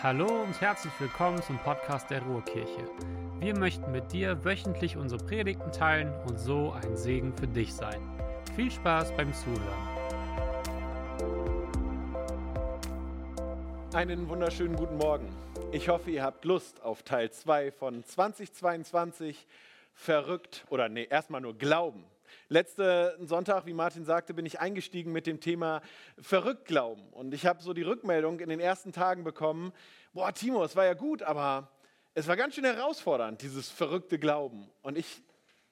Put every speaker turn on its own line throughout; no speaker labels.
Hallo und herzlich willkommen zum Podcast der Ruhrkirche. Wir möchten mit dir wöchentlich unsere Predigten teilen und so ein Segen für dich sein. Viel Spaß beim Zuhören.
Einen wunderschönen guten Morgen. Ich hoffe, ihr habt Lust auf Teil 2 von 2022 verrückt oder nee, erstmal nur Glauben. Letzten Sonntag, wie Martin sagte, bin ich eingestiegen mit dem Thema verrückt glauben. Und ich habe so die Rückmeldung in den ersten Tagen bekommen, boah Timo, es war ja gut, aber es war ganz schön herausfordernd, dieses verrückte Glauben. Und ich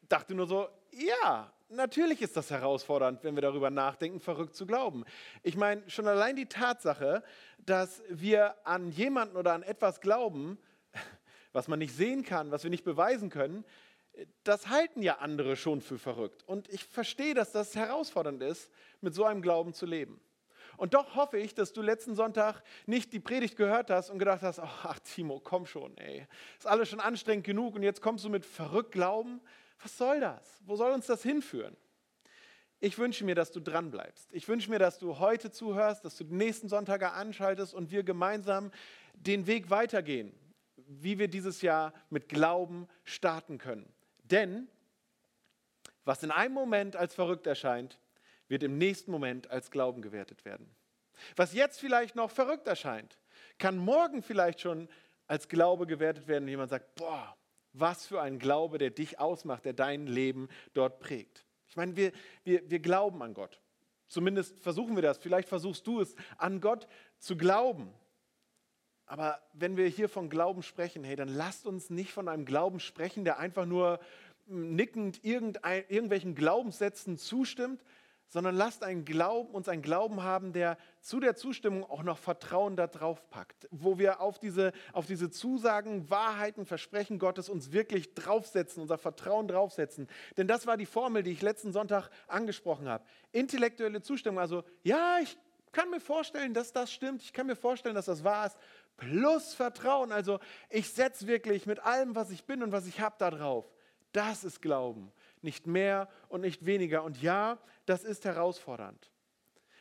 dachte nur so, ja, natürlich ist das herausfordernd, wenn wir darüber nachdenken, verrückt zu glauben. Ich meine, schon allein die Tatsache, dass wir an jemanden oder an etwas glauben, was man nicht sehen kann, was wir nicht beweisen können, das halten ja andere schon für verrückt. Und ich verstehe, dass das herausfordernd ist, mit so einem Glauben zu leben. Und doch hoffe ich, dass du letzten Sonntag nicht die Predigt gehört hast und gedacht hast, ach Timo, komm schon, ey. Ist alles schon anstrengend genug und jetzt kommst du mit verrückt Glauben. Was soll das? Wo soll uns das hinführen? Ich wünsche mir, dass du dran bleibst. Ich wünsche mir, dass du heute zuhörst, dass du die nächsten Sonntage anschaltest und wir gemeinsam den Weg weitergehen, wie wir dieses Jahr mit Glauben starten können. Denn was in einem Moment als verrückt erscheint, wird im nächsten Moment als Glauben gewertet werden. Was jetzt vielleicht noch verrückt erscheint, kann morgen vielleicht schon als Glaube gewertet werden, wenn jemand sagt, boah, was für ein Glaube, der dich ausmacht, der dein Leben dort prägt. Ich meine, wir, wir, wir glauben an Gott. Zumindest versuchen wir das. Vielleicht versuchst du es, an Gott zu glauben. Aber wenn wir hier von Glauben sprechen, hey, dann lasst uns nicht von einem Glauben sprechen, der einfach nur nickend irgendwelchen Glaubenssätzen zustimmt, sondern lasst einen Glauben, uns einen Glauben haben, der zu der Zustimmung auch noch Vertrauen darauf packt, wo wir auf diese, auf diese Zusagen, Wahrheiten, Versprechen Gottes uns wirklich draufsetzen, unser Vertrauen draufsetzen. Denn das war die Formel, die ich letzten Sonntag angesprochen habe. Intellektuelle Zustimmung, also ja, ich kann mir vorstellen, dass das stimmt, ich kann mir vorstellen, dass das wahr ist, plus Vertrauen, also ich setze wirklich mit allem, was ich bin und was ich habe, da drauf. Das ist Glauben nicht mehr und nicht weniger. Und ja, das ist herausfordernd.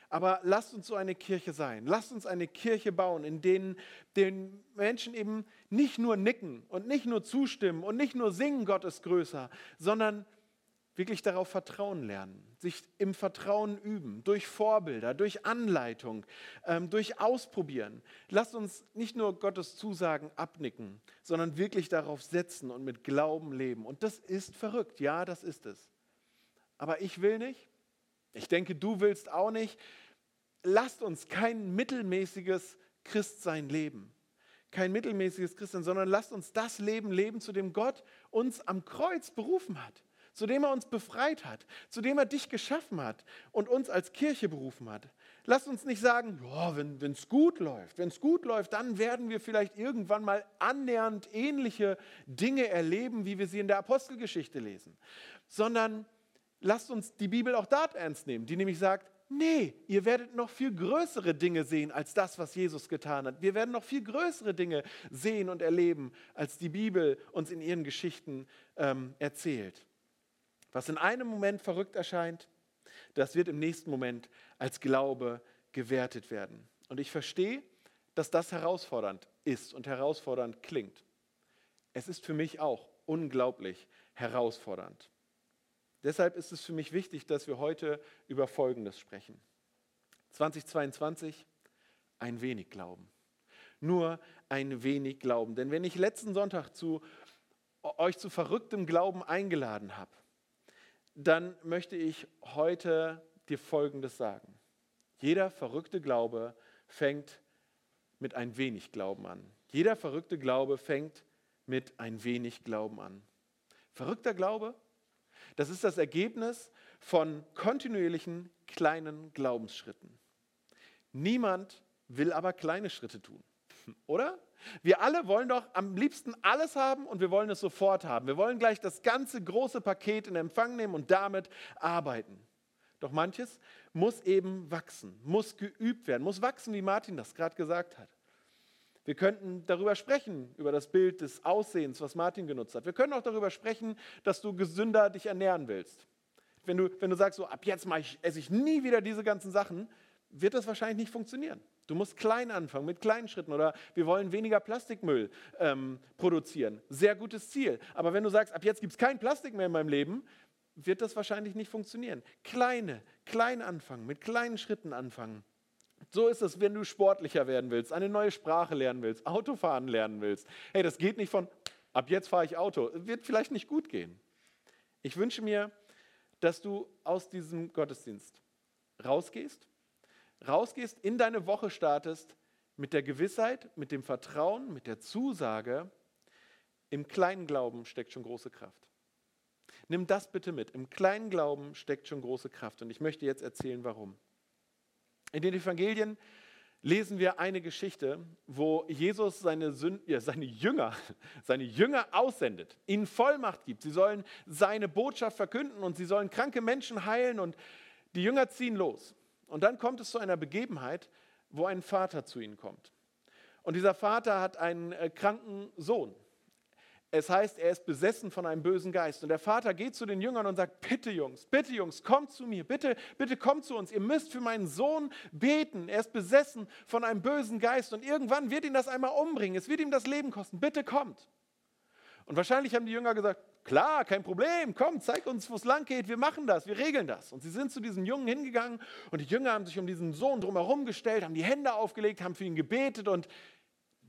Aber lasst uns so eine Kirche sein. Lasst uns eine Kirche bauen, in denen den Menschen eben nicht nur nicken und nicht nur zustimmen und nicht nur singen, Gott ist größer, sondern wirklich darauf vertrauen lernen, sich im Vertrauen üben, durch Vorbilder, durch Anleitung, ähm, durch Ausprobieren. Lasst uns nicht nur Gottes Zusagen abnicken, sondern wirklich darauf setzen und mit Glauben leben. Und das ist verrückt, ja, das ist es. Aber ich will nicht, ich denke, du willst auch nicht. Lasst uns kein mittelmäßiges Christsein leben. Kein mittelmäßiges Christsein, sondern lasst uns das Leben leben, zu dem Gott uns am Kreuz berufen hat zu dem er uns befreit hat, zu dem er dich geschaffen hat und uns als Kirche berufen hat. Lass uns nicht sagen, ja, wenn es gut läuft, wenn es gut läuft, dann werden wir vielleicht irgendwann mal annähernd ähnliche Dinge erleben, wie wir sie in der Apostelgeschichte lesen, sondern lasst uns die Bibel auch dort ernst nehmen, die nämlich sagt, Nee, ihr werdet noch viel größere Dinge sehen als das, was Jesus getan hat. Wir werden noch viel größere Dinge sehen und erleben, als die Bibel uns in ihren Geschichten ähm, erzählt. Was in einem Moment verrückt erscheint, das wird im nächsten Moment als Glaube gewertet werden. Und ich verstehe, dass das herausfordernd ist und herausfordernd klingt. Es ist für mich auch unglaublich herausfordernd. Deshalb ist es für mich wichtig, dass wir heute über Folgendes sprechen. 2022, ein wenig Glauben. Nur ein wenig Glauben. Denn wenn ich letzten Sonntag zu euch zu verrücktem Glauben eingeladen habe, dann möchte ich heute dir Folgendes sagen. Jeder verrückte Glaube fängt mit ein wenig Glauben an. Jeder verrückte Glaube fängt mit ein wenig Glauben an. Verrückter Glaube, das ist das Ergebnis von kontinuierlichen kleinen Glaubensschritten. Niemand will aber kleine Schritte tun, oder? Wir alle wollen doch am liebsten alles haben und wir wollen es sofort haben. Wir wollen gleich das ganze große Paket in Empfang nehmen und damit arbeiten. Doch manches muss eben wachsen, muss geübt werden, muss wachsen, wie Martin das gerade gesagt hat. Wir könnten darüber sprechen, über das Bild des Aussehens, was Martin genutzt hat. Wir können auch darüber sprechen, dass du gesünder dich ernähren willst. Wenn du, wenn du sagst, so ab jetzt ich, esse ich nie wieder diese ganzen Sachen, wird das wahrscheinlich nicht funktionieren. Du musst klein anfangen, mit kleinen Schritten. Oder wir wollen weniger Plastikmüll ähm, produzieren. Sehr gutes Ziel. Aber wenn du sagst, ab jetzt gibt es kein Plastik mehr in meinem Leben, wird das wahrscheinlich nicht funktionieren. Kleine, klein anfangen, mit kleinen Schritten anfangen. So ist es, wenn du sportlicher werden willst, eine neue Sprache lernen willst, Autofahren lernen willst. Hey, das geht nicht von, ab jetzt fahre ich Auto. Wird vielleicht nicht gut gehen. Ich wünsche mir, dass du aus diesem Gottesdienst rausgehst, rausgehst, in deine Woche startest mit der Gewissheit, mit dem Vertrauen, mit der Zusage, im kleinen Glauben steckt schon große Kraft. Nimm das bitte mit. Im kleinen Glauben steckt schon große Kraft. Und ich möchte jetzt erzählen, warum. In den Evangelien lesen wir eine Geschichte, wo Jesus seine, Sünd, ja, seine, Jünger, seine Jünger aussendet, ihnen Vollmacht gibt. Sie sollen seine Botschaft verkünden und sie sollen kranke Menschen heilen und die Jünger ziehen los. Und dann kommt es zu einer Begebenheit, wo ein Vater zu ihnen kommt. Und dieser Vater hat einen äh, kranken Sohn. Es heißt, er ist besessen von einem bösen Geist. Und der Vater geht zu den Jüngern und sagt, bitte Jungs, bitte Jungs, kommt zu mir, bitte, bitte kommt zu uns. Ihr müsst für meinen Sohn beten. Er ist besessen von einem bösen Geist und irgendwann wird ihn das einmal umbringen. Es wird ihm das Leben kosten. Bitte kommt. Und wahrscheinlich haben die Jünger gesagt, klar, kein Problem, komm, zeig uns, wo es lang geht, wir machen das, wir regeln das. Und sie sind zu diesem Jungen hingegangen und die Jünger haben sich um diesen Sohn drumherum gestellt, haben die Hände aufgelegt, haben für ihn gebetet und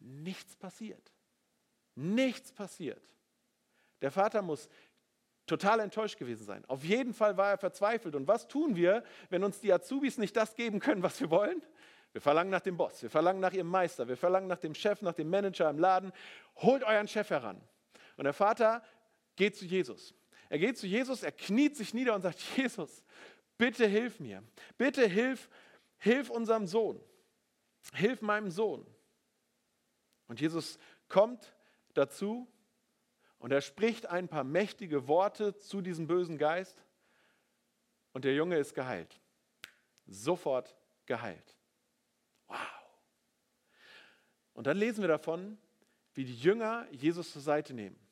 nichts passiert. Nichts passiert. Der Vater muss total enttäuscht gewesen sein. Auf jeden Fall war er verzweifelt. Und was tun wir, wenn uns die Azubis nicht das geben können, was wir wollen? Wir verlangen nach dem Boss, wir verlangen nach ihrem Meister, wir verlangen nach dem Chef, nach dem Manager im Laden. Holt euren Chef heran. Und der Vater geht zu Jesus. Er geht zu Jesus, er kniet sich nieder und sagt, Jesus, bitte hilf mir. Bitte hilf, hilf unserem Sohn. Hilf meinem Sohn. Und Jesus kommt dazu und er spricht ein paar mächtige Worte zu diesem bösen Geist und der Junge ist geheilt. Sofort geheilt. Wow. Und dann lesen wir davon, wie die Jünger Jesus zur Seite nehmen.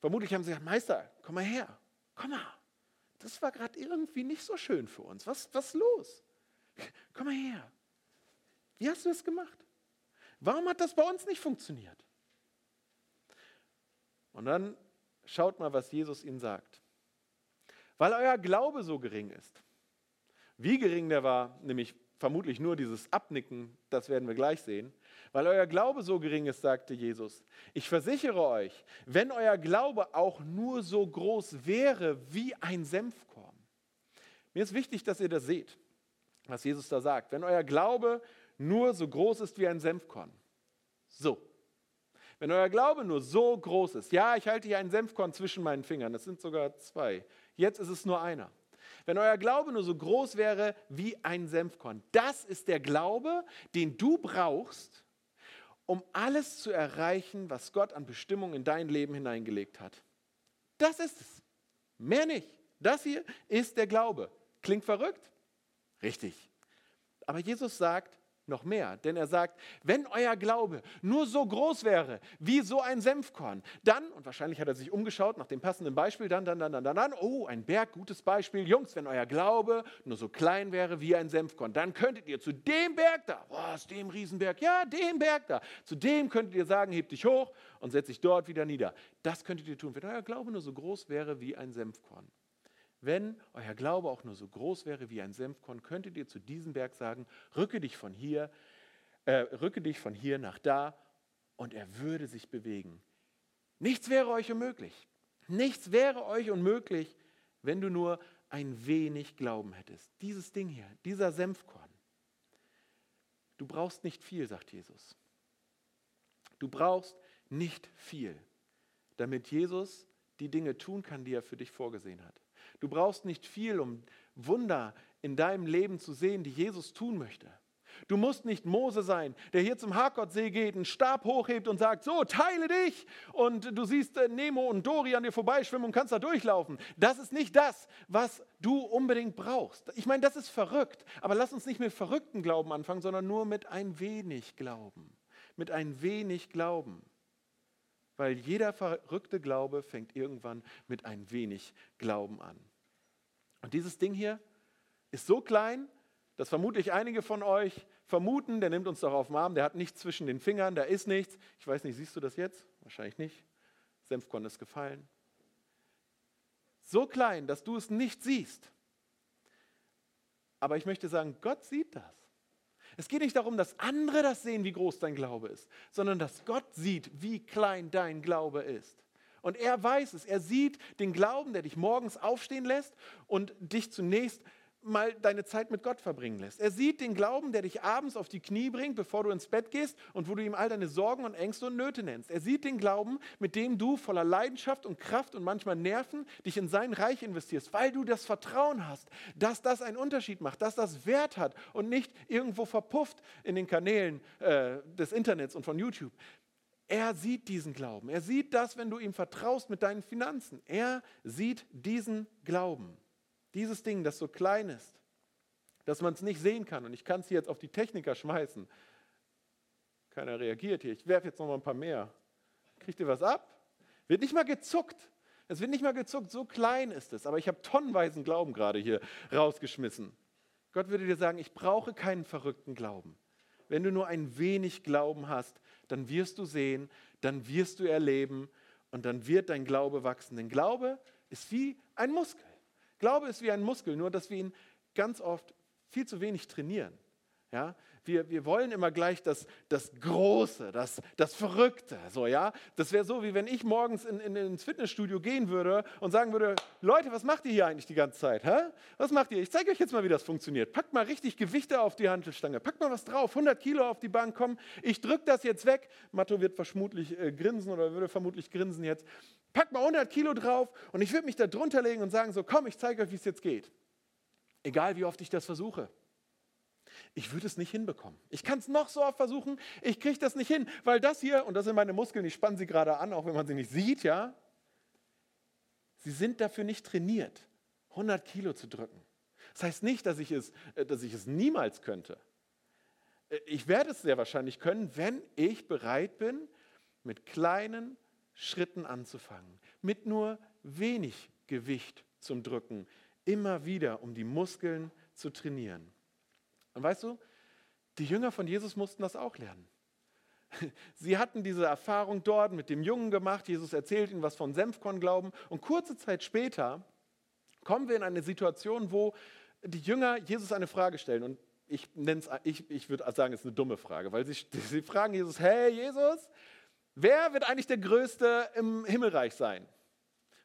Vermutlich haben sie gesagt, Meister, komm mal her, komm mal. Das war gerade irgendwie nicht so schön für uns. Was, was ist los? Komm mal her. Wie hast du das gemacht? Warum hat das bei uns nicht funktioniert? Und dann schaut mal, was Jesus ihnen sagt. Weil euer Glaube so gering ist. Wie gering der war, nämlich vermutlich nur dieses Abnicken, das werden wir gleich sehen. Weil euer Glaube so gering ist, sagte Jesus. Ich versichere euch, wenn euer Glaube auch nur so groß wäre wie ein Senfkorn. Mir ist wichtig, dass ihr das seht, was Jesus da sagt. Wenn euer Glaube nur so groß ist wie ein Senfkorn. So, wenn euer Glaube nur so groß ist, ja, ich halte hier einen Senfkorn zwischen meinen Fingern, das sind sogar zwei, jetzt ist es nur einer. Wenn euer Glaube nur so groß wäre wie ein Senfkorn, das ist der Glaube, den du brauchst, um alles zu erreichen, was Gott an Bestimmung in dein Leben hineingelegt hat. Das ist es. Mehr nicht. Das hier ist der Glaube. Klingt verrückt? Richtig. Aber Jesus sagt, noch mehr, denn er sagt, wenn euer Glaube nur so groß wäre wie so ein Senfkorn, dann, und wahrscheinlich hat er sich umgeschaut nach dem passenden Beispiel, dann, dann, dann, dann, dann, dann, oh, ein Berg, gutes Beispiel, Jungs, wenn euer Glaube nur so klein wäre wie ein Senfkorn, dann könntet ihr zu dem Berg da, was, dem Riesenberg, ja, dem Berg da, zu dem könntet ihr sagen, hebt dich hoch und setzt dich dort wieder nieder. Das könntet ihr tun, wenn euer Glaube nur so groß wäre wie ein Senfkorn. Wenn euer Glaube auch nur so groß wäre wie ein Senfkorn, könntet ihr zu diesem Berg sagen, rücke dich von hier, äh, rücke dich von hier nach da und er würde sich bewegen. Nichts wäre euch unmöglich. Nichts wäre euch unmöglich, wenn du nur ein wenig Glauben hättest. Dieses Ding hier, dieser Senfkorn. Du brauchst nicht viel, sagt Jesus. Du brauchst nicht viel, damit Jesus die Dinge tun kann, die er für dich vorgesehen hat. Du brauchst nicht viel, um Wunder in deinem Leben zu sehen, die Jesus tun möchte. Du musst nicht Mose sein, der hier zum Harkotsee geht, einen Stab hochhebt und sagt, so, teile dich. Und du siehst äh, Nemo und Dori an dir vorbeischwimmen und kannst da durchlaufen. Das ist nicht das, was du unbedingt brauchst. Ich meine, das ist verrückt. Aber lass uns nicht mit verrückten Glauben anfangen, sondern nur mit ein wenig Glauben. Mit ein wenig Glauben. Weil jeder verrückte Glaube fängt irgendwann mit ein wenig Glauben an. Und dieses Ding hier ist so klein, dass vermutlich einige von euch vermuten, der nimmt uns doch auf den Arm, der hat nichts zwischen den Fingern, da ist nichts. Ich weiß nicht, siehst du das jetzt? Wahrscheinlich nicht. Senfkorn ist gefallen. So klein, dass du es nicht siehst. Aber ich möchte sagen, Gott sieht das. Es geht nicht darum, dass andere das sehen, wie groß dein Glaube ist, sondern dass Gott sieht, wie klein dein Glaube ist. Und er weiß es. Er sieht den Glauben, der dich morgens aufstehen lässt und dich zunächst mal deine Zeit mit Gott verbringen lässt. Er sieht den Glauben, der dich abends auf die Knie bringt, bevor du ins Bett gehst und wo du ihm all deine Sorgen und Ängste und Nöte nennst. Er sieht den Glauben, mit dem du voller Leidenschaft und Kraft und manchmal Nerven dich in sein Reich investierst, weil du das Vertrauen hast, dass das einen Unterschied macht, dass das Wert hat und nicht irgendwo verpufft in den Kanälen äh, des Internets und von YouTube. Er sieht diesen Glauben. Er sieht das, wenn du ihm vertraust mit deinen Finanzen. Er sieht diesen Glauben. Dieses Ding, das so klein ist, dass man es nicht sehen kann. Und ich kann es hier jetzt auf die Techniker schmeißen. Keiner reagiert hier. Ich werfe jetzt noch mal ein paar mehr. Kriegt ihr was ab? Wird nicht mal gezuckt. Es wird nicht mal gezuckt. So klein ist es. Aber ich habe tonnenweisen Glauben gerade hier rausgeschmissen. Gott würde dir sagen, ich brauche keinen verrückten Glauben. Wenn du nur ein wenig Glauben hast, dann wirst du sehen, dann wirst du erleben und dann wird dein Glaube wachsen. Denn Glaube ist wie ein Muskel. Glaube ist wie ein Muskel, nur dass wir ihn ganz oft viel zu wenig trainieren. Ja? Wir, wir wollen immer gleich das, das Große, das, das Verrückte. So, ja? Das wäre so, wie wenn ich morgens in, in, ins Fitnessstudio gehen würde und sagen würde, Leute, was macht ihr hier eigentlich die ganze Zeit? Hä? Was macht ihr? Ich zeige euch jetzt mal, wie das funktioniert. Packt mal richtig Gewichte auf die Handelstange. Packt mal was drauf, 100 Kilo auf die Bank, komm, ich drücke das jetzt weg. Matto wird vermutlich äh, grinsen oder würde vermutlich grinsen jetzt. Pack mal 100 Kilo drauf und ich würde mich da drunter legen und sagen so, komm, ich zeige euch, wie es jetzt geht. Egal, wie oft ich das versuche. Ich würde es nicht hinbekommen. Ich kann es noch so oft versuchen, ich kriege das nicht hin, weil das hier, und das sind meine Muskeln, ich spanne sie gerade an, auch wenn man sie nicht sieht, ja, sie sind dafür nicht trainiert, 100 Kilo zu drücken. Das heißt nicht, dass ich es, äh, dass ich es niemals könnte. Äh, ich werde es sehr wahrscheinlich können, wenn ich bereit bin, mit kleinen Schritten anzufangen, mit nur wenig Gewicht zum Drücken, immer wieder, um die Muskeln zu trainieren. Und weißt du, die Jünger von Jesus mussten das auch lernen. Sie hatten diese Erfahrung dort mit dem Jungen gemacht. Jesus erzählt ihnen was von Senfkornglauben. Und kurze Zeit später kommen wir in eine Situation, wo die Jünger Jesus eine Frage stellen. Und ich, ich, ich würde sagen, es ist eine dumme Frage, weil sie, sie fragen Jesus, hey Jesus, Wer wird eigentlich der Größte im Himmelreich sein?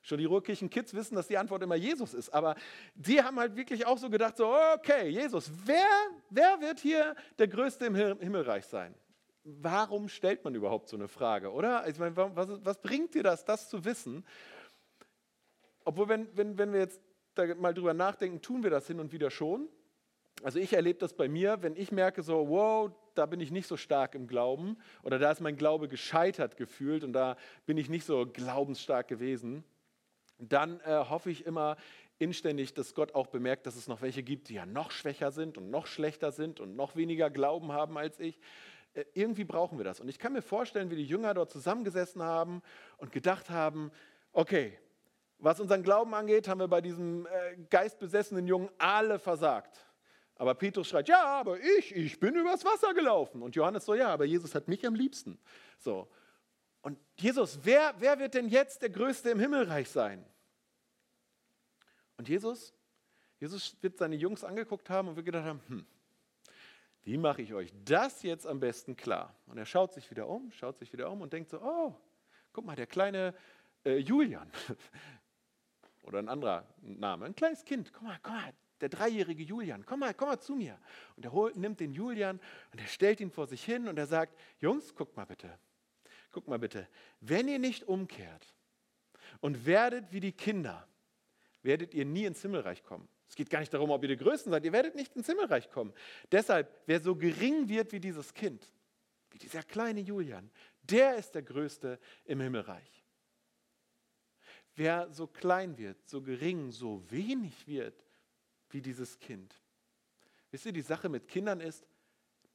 Schon die Ruhrkirchen-Kids wissen, dass die Antwort immer Jesus ist. Aber die haben halt wirklich auch so gedacht, so, okay, Jesus, wer, wer wird hier der Größte im Himmelreich sein? Warum stellt man überhaupt so eine Frage, oder? Ich meine, was, was bringt dir das, das zu wissen? Obwohl, wenn, wenn, wenn wir jetzt da mal drüber nachdenken, tun wir das hin und wieder schon. Also ich erlebe das bei mir, wenn ich merke so, wow, da bin ich nicht so stark im Glauben oder da ist mein Glaube gescheitert gefühlt und da bin ich nicht so glaubensstark gewesen, dann äh, hoffe ich immer inständig, dass Gott auch bemerkt, dass es noch welche gibt, die ja noch schwächer sind und noch schlechter sind und noch weniger Glauben haben als ich. Äh, irgendwie brauchen wir das. Und ich kann mir vorstellen, wie die Jünger dort zusammengesessen haben und gedacht haben, okay, was unseren Glauben angeht, haben wir bei diesem äh, geistbesessenen Jungen alle versagt. Aber Petrus schreit, ja, aber ich, ich bin übers Wasser gelaufen. Und Johannes so, ja, aber Jesus hat mich am liebsten. So. Jesus, wer, wer wird denn jetzt der Größte im Himmelreich sein? Und Jesus, Jesus wird seine Jungs angeguckt haben und wird gedacht haben, hm, wie mache ich euch das jetzt am besten klar? Und er schaut sich wieder um, schaut sich wieder um und denkt so, oh, guck mal, der kleine äh, Julian. Oder ein anderer Name, ein kleines Kind, guck mal, guck mal, der dreijährige Julian, komm mal, komm mal zu mir. Und er holt, nimmt den Julian und er stellt ihn vor sich hin und er sagt, Jungs, guck mal bitte, guck mal bitte, wenn ihr nicht umkehrt und werdet wie die Kinder, werdet ihr nie ins Himmelreich kommen. Es geht gar nicht darum, ob ihr die Größten seid, ihr werdet nicht ins Himmelreich kommen. Deshalb, wer so gering wird wie dieses Kind, wie dieser kleine Julian, der ist der Größte im Himmelreich. Wer so klein wird, so gering, so wenig wird, wie dieses Kind. Wisst ihr, die Sache mit Kindern ist,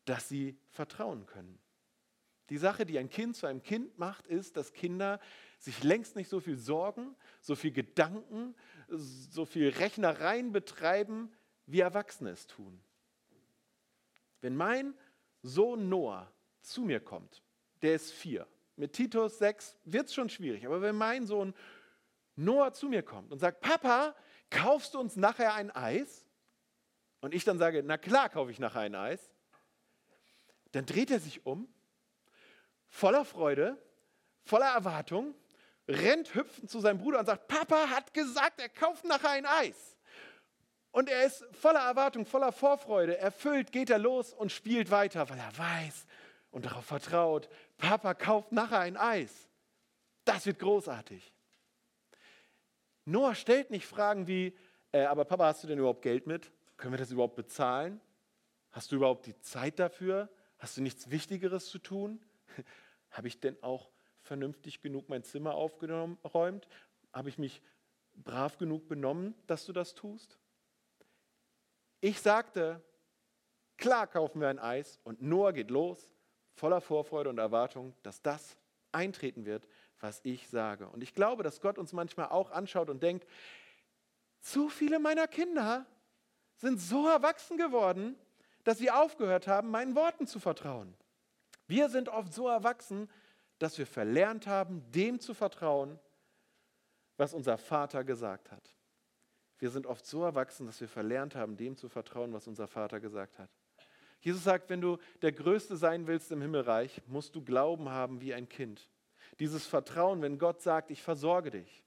dass sie vertrauen können. Die Sache, die ein Kind zu einem Kind macht, ist, dass Kinder sich längst nicht so viel Sorgen, so viel Gedanken, so viel Rechnereien betreiben, wie Erwachsene es tun. Wenn mein Sohn Noah zu mir kommt, der ist vier, mit Titus sechs wird es schon schwierig, aber wenn mein Sohn Noah zu mir kommt und sagt, Papa, kaufst du uns nachher ein Eis? Und ich dann sage, na klar kaufe ich nachher ein Eis. Dann dreht er sich um, voller Freude, voller Erwartung, rennt hüpfend zu seinem Bruder und sagt, Papa hat gesagt, er kauft nachher ein Eis. Und er ist voller Erwartung, voller Vorfreude, erfüllt, geht er los und spielt weiter, weil er weiß und darauf vertraut, Papa kauft nachher ein Eis. Das wird großartig. Noah stellt nicht Fragen wie, äh, aber Papa, hast du denn überhaupt Geld mit? Können wir das überhaupt bezahlen? Hast du überhaupt die Zeit dafür? Hast du nichts Wichtigeres zu tun? Habe ich denn auch vernünftig genug mein Zimmer aufgeräumt? Habe ich mich brav genug benommen, dass du das tust? Ich sagte, klar kaufen wir ein Eis und Noah geht los, voller Vorfreude und Erwartung, dass das eintreten wird, was ich sage. Und ich glaube, dass Gott uns manchmal auch anschaut und denkt, zu viele meiner Kinder sind so erwachsen geworden, dass sie aufgehört haben, meinen Worten zu vertrauen. Wir sind oft so erwachsen, dass wir verlernt haben, dem zu vertrauen, was unser Vater gesagt hat. Wir sind oft so erwachsen, dass wir verlernt haben, dem zu vertrauen, was unser Vater gesagt hat. Jesus sagt, wenn du der Größte sein willst im Himmelreich, musst du Glauben haben wie ein Kind. Dieses Vertrauen, wenn Gott sagt, ich versorge dich,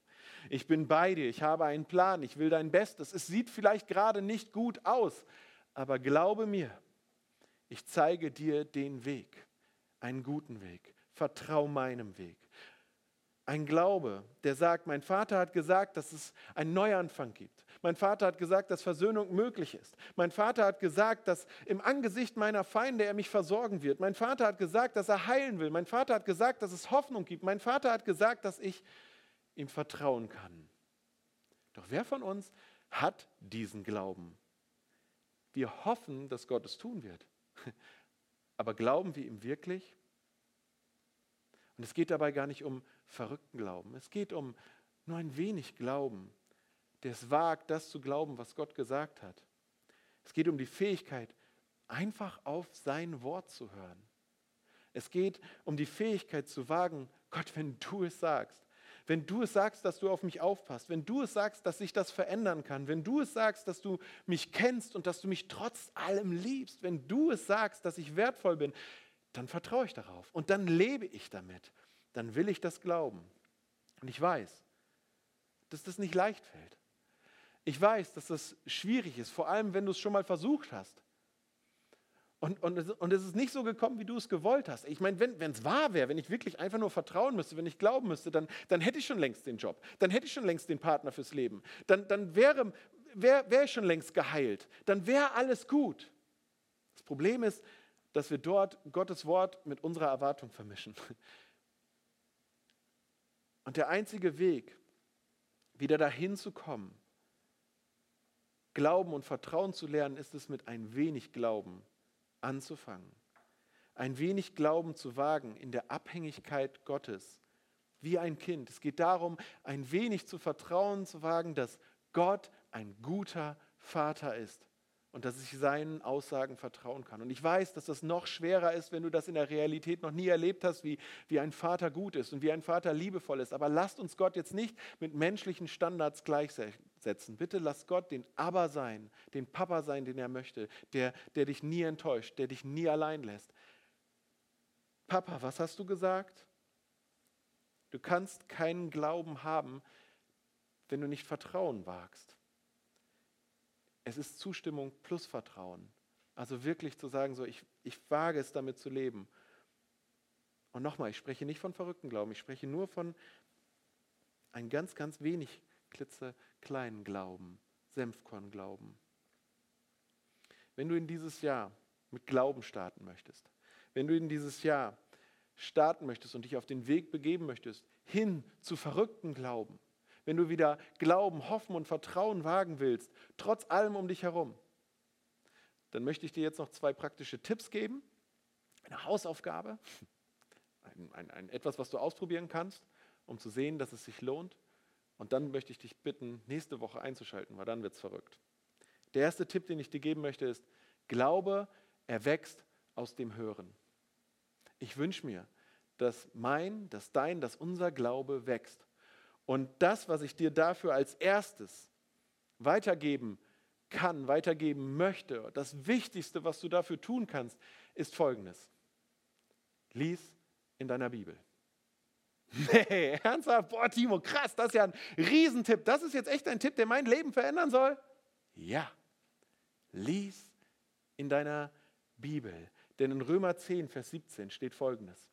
ich bin bei dir, ich habe einen Plan, ich will dein Bestes. Es sieht vielleicht gerade nicht gut aus, aber glaube mir, ich zeige dir den Weg, einen guten Weg. Vertrau meinem Weg. Ein Glaube, der sagt, mein Vater hat gesagt, dass es einen Neuanfang gibt. Mein Vater hat gesagt, dass Versöhnung möglich ist. Mein Vater hat gesagt, dass im Angesicht meiner Feinde er mich versorgen wird. Mein Vater hat gesagt, dass er heilen will. Mein Vater hat gesagt, dass es Hoffnung gibt. Mein Vater hat gesagt, dass ich ihm vertrauen kann. Doch wer von uns hat diesen Glauben? Wir hoffen, dass Gott es tun wird. Aber glauben wir ihm wirklich? Und es geht dabei gar nicht um verrückten Glauben. Es geht um nur ein wenig Glauben, der es wagt, das zu glauben, was Gott gesagt hat. Es geht um die Fähigkeit, einfach auf sein Wort zu hören. Es geht um die Fähigkeit zu wagen, Gott, wenn du es sagst, wenn du es sagst, dass du auf mich aufpasst, wenn du es sagst, dass sich das verändern kann, wenn du es sagst, dass du mich kennst und dass du mich trotz allem liebst, wenn du es sagst, dass ich wertvoll bin, dann vertraue ich darauf und dann lebe ich damit. Dann will ich das glauben. Und ich weiß, dass das nicht leicht fällt. Ich weiß, dass das schwierig ist, vor allem wenn du es schon mal versucht hast. Und, und, und es ist nicht so gekommen, wie du es gewollt hast. Ich meine, wenn es wahr wäre, wenn ich wirklich einfach nur vertrauen müsste, wenn ich glauben müsste, dann, dann hätte ich schon längst den Job. Dann hätte ich schon längst den Partner fürs Leben. Dann, dann wäre, wäre, wäre ich schon längst geheilt. Dann wäre alles gut. Das Problem ist, dass wir dort Gottes Wort mit unserer Erwartung vermischen. Und der einzige Weg, wieder dahin zu kommen, Glauben und Vertrauen zu lernen, ist es mit ein wenig Glauben anzufangen. Ein wenig Glauben zu wagen in der Abhängigkeit Gottes, wie ein Kind. Es geht darum, ein wenig zu vertrauen zu wagen, dass Gott ein guter Vater ist und dass ich seinen Aussagen vertrauen kann. Und ich weiß, dass das noch schwerer ist, wenn du das in der Realität noch nie erlebt hast, wie, wie ein Vater gut ist und wie ein Vater liebevoll ist. Aber lasst uns Gott jetzt nicht mit menschlichen Standards gleichsetzen. Bitte lass Gott den Aber sein, den Papa sein, den er möchte, der, der dich nie enttäuscht, der dich nie allein lässt. Papa, was hast du gesagt? Du kannst keinen Glauben haben, wenn du nicht Vertrauen wagst. Es ist Zustimmung plus Vertrauen. Also wirklich zu sagen, so ich, ich wage es damit zu leben. Und nochmal, ich spreche nicht von verrückten Glauben, ich spreche nur von ein ganz, ganz wenig klitzekleinen Glauben, Senfkornglauben. Wenn du in dieses Jahr mit Glauben starten möchtest, wenn du in dieses Jahr starten möchtest und dich auf den Weg begeben möchtest, hin zu verrückten Glauben, wenn du wieder Glauben, Hoffen und Vertrauen wagen willst, trotz allem um dich herum, dann möchte ich dir jetzt noch zwei praktische Tipps geben. Eine Hausaufgabe, ein, ein, ein, etwas, was du ausprobieren kannst, um zu sehen, dass es sich lohnt. Und dann möchte ich dich bitten, nächste Woche einzuschalten, weil dann wird es verrückt. Der erste Tipp, den ich dir geben möchte, ist, glaube er wächst aus dem Hören. Ich wünsche mir, dass mein, dass dein, dass unser Glaube wächst. Und das, was ich dir dafür als erstes weitergeben kann, weitergeben möchte, das Wichtigste, was du dafür tun kannst, ist folgendes. Lies in deiner Bibel. Nee, ernsthaft? Boah, Timo, krass, das ist ja ein Riesentipp. Das ist jetzt echt ein Tipp, der mein Leben verändern soll? Ja. Lies in deiner Bibel. Denn in Römer 10, Vers 17 steht folgendes.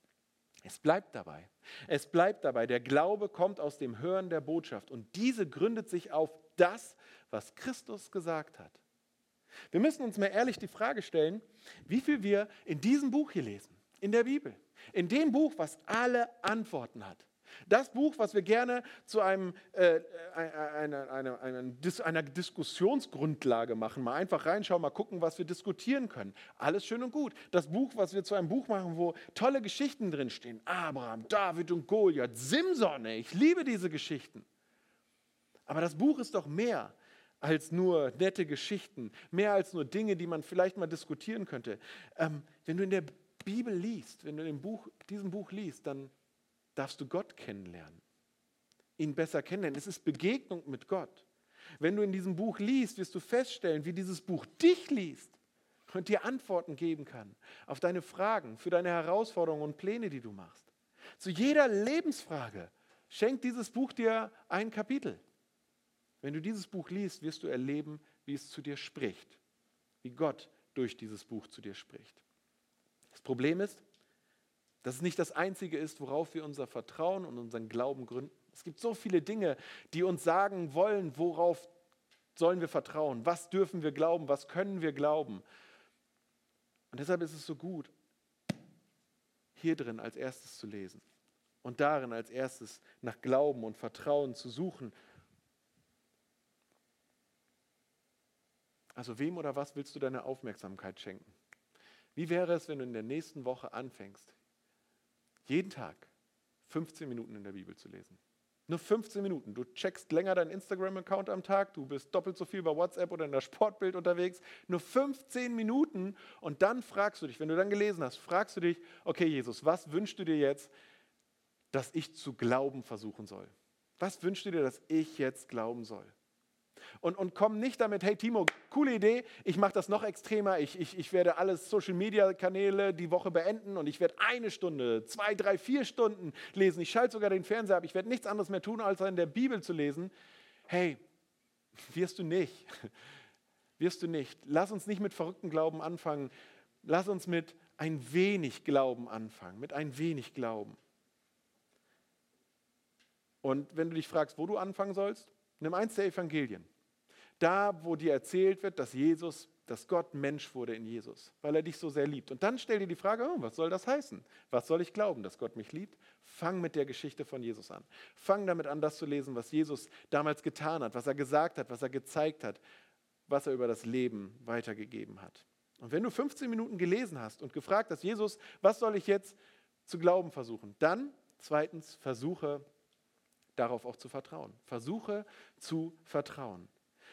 Es bleibt dabei. Es bleibt dabei. Der Glaube kommt aus dem Hören der Botschaft und diese gründet sich auf das, was Christus gesagt hat. Wir müssen uns mal ehrlich die Frage stellen, wie viel wir in diesem Buch hier lesen, in der Bibel, in dem Buch, was alle Antworten hat. Das Buch, was wir gerne zu einem, äh, äh einer, einer, einer, einer, Diskussionsgrundlage machen, mal einfach reinschauen, mal gucken, was wir diskutieren können. Alles schön und gut. Das Buch, was wir zu einem Buch machen, wo tolle Geschichten drinstehen. Abraham, David und Goliath, Simson, ich liebe diese Geschichten. Aber das Buch ist doch mehr als nur nette Geschichten, mehr als nur Dinge, die man vielleicht mal diskutieren könnte. Ähm, wenn du in der Bibel liest, wenn du Buch, diesem Buch liest, dann darfst du Gott kennenlernen, ihn besser kennenlernen. Es ist Begegnung mit Gott. Wenn du in diesem Buch liest, wirst du feststellen, wie dieses Buch dich liest und dir Antworten geben kann auf deine Fragen, für deine Herausforderungen und Pläne, die du machst. Zu jeder Lebensfrage schenkt dieses Buch dir ein Kapitel. Wenn du dieses Buch liest, wirst du erleben, wie es zu dir spricht, wie Gott durch dieses Buch zu dir spricht. Das Problem ist, dass es nicht das Einzige ist, worauf wir unser Vertrauen und unseren Glauben gründen. Es gibt so viele Dinge, die uns sagen wollen, worauf sollen wir vertrauen, was dürfen wir glauben, was können wir glauben. Und deshalb ist es so gut, hier drin als erstes zu lesen und darin als erstes nach Glauben und Vertrauen zu suchen. Also wem oder was willst du deine Aufmerksamkeit schenken? Wie wäre es, wenn du in der nächsten Woche anfängst, jeden Tag 15 Minuten in der Bibel zu lesen. Nur 15 Minuten. Du checkst länger deinen Instagram-Account am Tag, du bist doppelt so viel bei WhatsApp oder in der Sportbild unterwegs. Nur 15 Minuten und dann fragst du dich, wenn du dann gelesen hast, fragst du dich, okay Jesus, was wünschst du dir jetzt, dass ich zu glauben versuchen soll? Was wünschst du dir, dass ich jetzt glauben soll? Und, und komm nicht damit, hey Timo, coole Idee, ich mache das noch extremer, ich, ich, ich werde alle Social-Media-Kanäle die Woche beenden und ich werde eine Stunde, zwei, drei, vier Stunden lesen. Ich schalte sogar den Fernseher ab, ich werde nichts anderes mehr tun, als in der Bibel zu lesen. Hey, wirst du nicht. Wirst du nicht. Lass uns nicht mit verrückten Glauben anfangen. Lass uns mit ein wenig Glauben anfangen, mit ein wenig Glauben. Und wenn du dich fragst, wo du anfangen sollst, nimm eins der Evangelien. Da, wo dir erzählt wird, dass Jesus, dass Gott Mensch wurde in Jesus, weil er dich so sehr liebt. Und dann stell dir die Frage, oh, was soll das heißen? Was soll ich glauben, dass Gott mich liebt? Fang mit der Geschichte von Jesus an. Fang damit an, das zu lesen, was Jesus damals getan hat, was er gesagt hat, was er gezeigt hat, was er über das Leben weitergegeben hat. Und wenn du 15 Minuten gelesen hast und gefragt hast, Jesus, was soll ich jetzt zu glauben versuchen? Dann zweitens, versuche darauf auch zu vertrauen. Versuche zu vertrauen.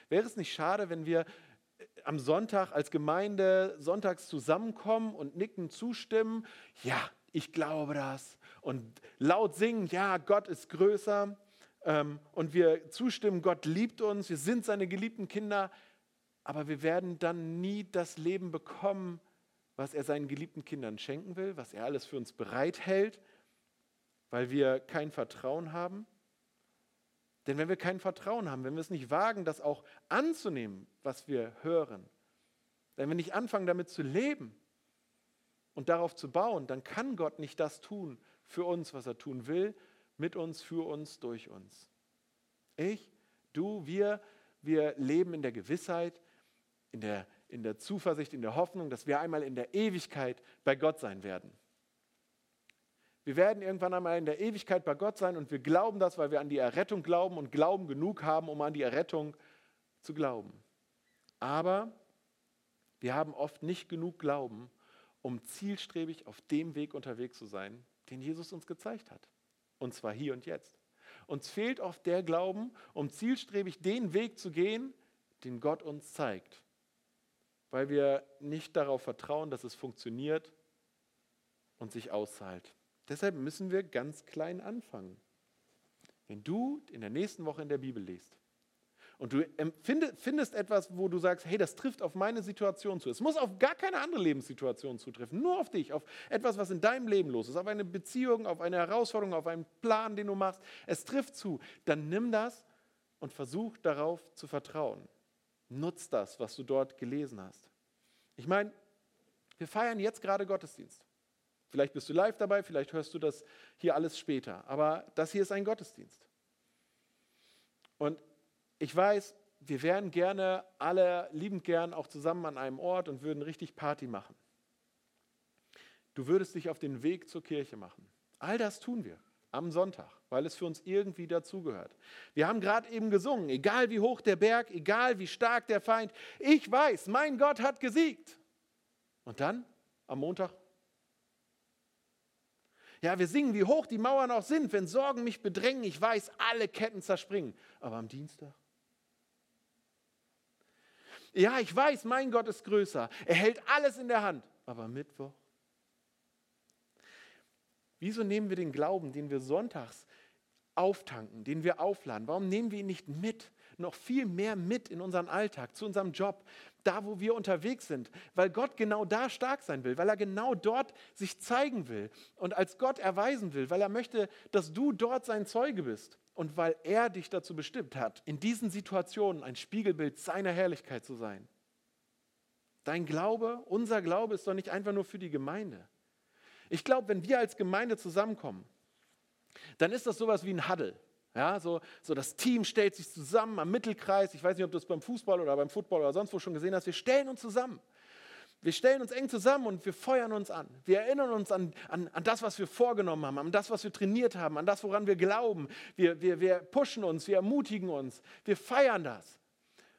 Wäre es nicht schade, wenn wir äh, am Sonntag als Gemeinde sonntags zusammenkommen und nicken zustimmen, ja, ich glaube das, und laut singen, ja, Gott ist größer, ähm, und wir zustimmen, Gott liebt uns, wir sind seine geliebten Kinder, aber wir werden dann nie das Leben bekommen, was er seinen geliebten Kindern schenken will, was er alles für uns bereithält, weil wir kein Vertrauen haben. Denn wenn wir kein Vertrauen haben, wenn wir es nicht wagen, das auch anzunehmen, was wir hören, wenn wir nicht anfangen, damit zu leben und darauf zu bauen, dann kann Gott nicht das tun für uns, was er tun will, mit uns, für uns, durch uns. Ich, du, wir, wir leben in der Gewissheit, in der, in der Zuversicht, in der Hoffnung, dass wir einmal in der Ewigkeit bei Gott sein werden. Wir werden irgendwann einmal in der Ewigkeit bei Gott sein und wir glauben das, weil wir an die Errettung glauben und Glauben genug haben, um an die Errettung zu glauben. Aber wir haben oft nicht genug Glauben, um zielstrebig auf dem Weg unterwegs zu sein, den Jesus uns gezeigt hat. Und zwar hier und jetzt. Uns fehlt oft der Glauben, um zielstrebig den Weg zu gehen, den Gott uns zeigt. weil wir nicht darauf vertrauen, dass es funktioniert und sich auszahlt. Deshalb müssen wir ganz klein anfangen. Wenn du in der nächsten Woche in der Bibel liest und du findest etwas, wo du sagst, hey, das trifft auf meine Situation zu. Es muss auf gar keine andere Lebenssituation zutreffen, nur auf dich, auf etwas, was in deinem Leben los ist, auf eine Beziehung, auf eine Herausforderung, auf einen Plan, den du machst. Es trifft zu. Dann nimm das und versuch darauf zu vertrauen. Nutz das, was du dort gelesen hast. Ich meine, wir feiern jetzt gerade Gottesdienst. Vielleicht bist du live dabei, vielleicht hörst du das hier alles später. Aber das hier ist ein Gottesdienst. Und ich weiß, wir wären gerne alle liebend gern auch zusammen an einem Ort und würden richtig Party machen. Du würdest dich auf den Weg zur Kirche machen. All das tun wir am Sonntag, weil es für uns irgendwie dazugehört. Wir haben gerade eben gesungen, egal wie hoch der Berg, egal wie stark der Feind, ich weiß, mein Gott hat gesiegt. Und dann am Montag ja, wir singen, wie hoch die Mauern auch sind, wenn Sorgen mich bedrängen. Ich weiß, alle Ketten zerspringen. Aber am Dienstag? Ja, ich weiß, mein Gott ist größer. Er hält alles in der Hand. Aber am Mittwoch? Wieso nehmen wir den Glauben, den wir sonntags auftanken, den wir aufladen? Warum nehmen wir ihn nicht mit? Noch viel mehr mit in unseren Alltag, zu unserem Job, da wo wir unterwegs sind, weil Gott genau da stark sein will, weil er genau dort sich zeigen will und als Gott erweisen will, weil er möchte, dass du dort sein Zeuge bist und weil er dich dazu bestimmt hat, in diesen Situationen ein Spiegelbild seiner Herrlichkeit zu sein. Dein Glaube, unser Glaube ist doch nicht einfach nur für die Gemeinde. Ich glaube, wenn wir als Gemeinde zusammenkommen, dann ist das sowas wie ein Huddle. Ja, so, so das Team stellt sich zusammen am Mittelkreis. Ich weiß nicht, ob du das beim Fußball oder beim Football oder sonst wo schon gesehen hast. Wir stellen uns zusammen. Wir stellen uns eng zusammen und wir feuern uns an. Wir erinnern uns an, an, an das, was wir vorgenommen haben, an das, was wir trainiert haben, an das, woran wir glauben. Wir, wir, wir pushen uns, wir ermutigen uns. Wir feiern das,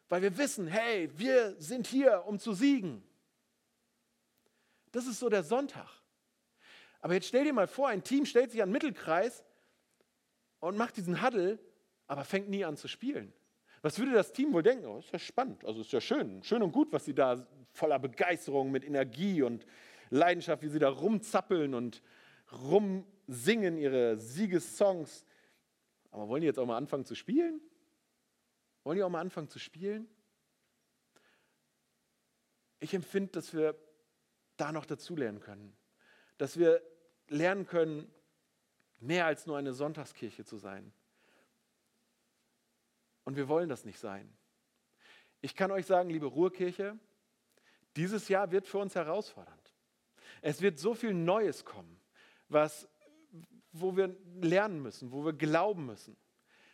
weil wir wissen, hey, wir sind hier, um zu siegen. Das ist so der Sonntag. Aber jetzt stell dir mal vor, ein Team stellt sich an den Mittelkreis und macht diesen Huddle, aber fängt nie an zu spielen. Was würde das Team wohl denken? Oh, ist ja spannend, also ist ja schön, schön und gut, was sie da voller Begeisterung, mit Energie und Leidenschaft, wie sie da rumzappeln und rumsingen ihre Siegessongs. Aber wollen die jetzt auch mal anfangen zu spielen? Wollen die auch mal anfangen zu spielen? Ich empfinde, dass wir da noch dazulernen können. Dass wir lernen können, mehr als nur eine Sonntagskirche zu sein. Und wir wollen das nicht sein. Ich kann euch sagen, liebe Ruhrkirche, dieses Jahr wird für uns herausfordernd. Es wird so viel Neues kommen, was, wo wir lernen müssen, wo wir glauben müssen.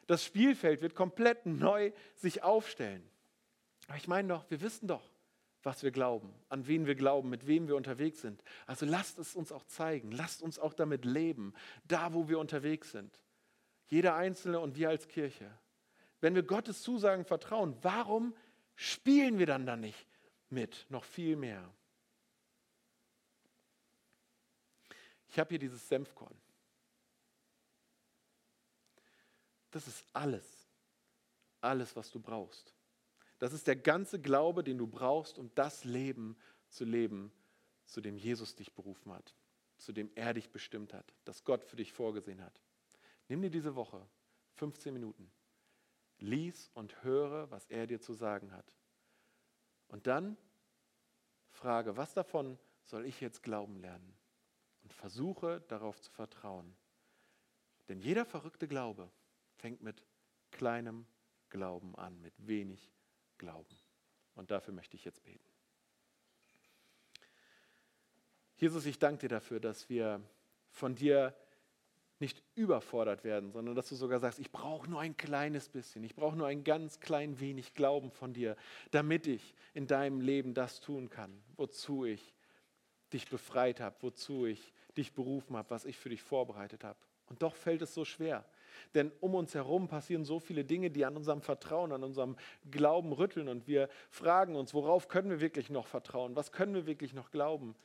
Das Spielfeld wird komplett neu sich aufstellen. Aber ich meine doch, wir wissen doch, was wir glauben, an wen wir glauben, mit wem wir unterwegs sind. Also lasst es uns auch zeigen, lasst uns auch damit leben, da wo wir unterwegs sind. Jeder Einzelne und wir als Kirche. Wenn wir Gottes Zusagen vertrauen, warum spielen wir dann da nicht mit? Noch viel mehr. Ich habe hier dieses Senfkorn. Das ist alles, alles, was du brauchst. Das ist der ganze Glaube, den du brauchst, um das Leben zu leben, zu dem Jesus dich berufen hat, zu dem er dich bestimmt hat, das Gott für dich vorgesehen hat. Nimm dir diese Woche 15 Minuten, lies und höre, was er dir zu sagen hat. Und dann frage, was davon soll ich jetzt glauben lernen? Und versuche darauf zu vertrauen. Denn jeder verrückte Glaube fängt mit kleinem Glauben an, mit wenig glauben. Und dafür möchte ich jetzt beten. Jesus, ich danke dir dafür, dass wir von dir nicht überfordert werden, sondern dass du sogar sagst, ich brauche nur ein kleines bisschen, ich brauche nur ein ganz klein wenig Glauben von dir, damit ich in deinem Leben das tun kann, wozu ich dich befreit habe, wozu ich dich berufen habe, was ich für dich vorbereitet habe. Und doch fällt es so schwer. Denn um uns herum passieren so viele Dinge, die an unserem Vertrauen, an unserem Glauben rütteln. Und wir fragen uns, worauf können wir wirklich noch vertrauen? Was können wir wirklich noch glauben?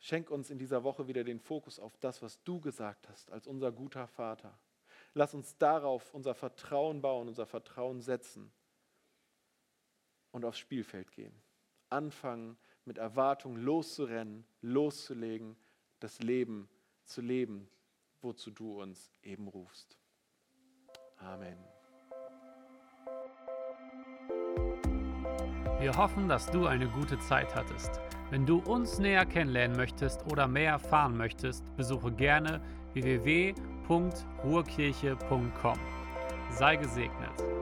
Schenk uns in dieser Woche wieder den Fokus auf das, was du gesagt hast, als unser guter Vater. Lass uns darauf unser Vertrauen bauen, unser Vertrauen setzen und aufs Spielfeld gehen. anfangen, mit Erwartung loszurennen, loszulegen, das Leben zu leben, wozu du uns eben rufst. Amen.
Wir hoffen, dass du eine gute Zeit hattest. Wenn du uns näher kennenlernen möchtest oder mehr erfahren möchtest, besuche gerne www.ruhrkirche.com. Sei gesegnet.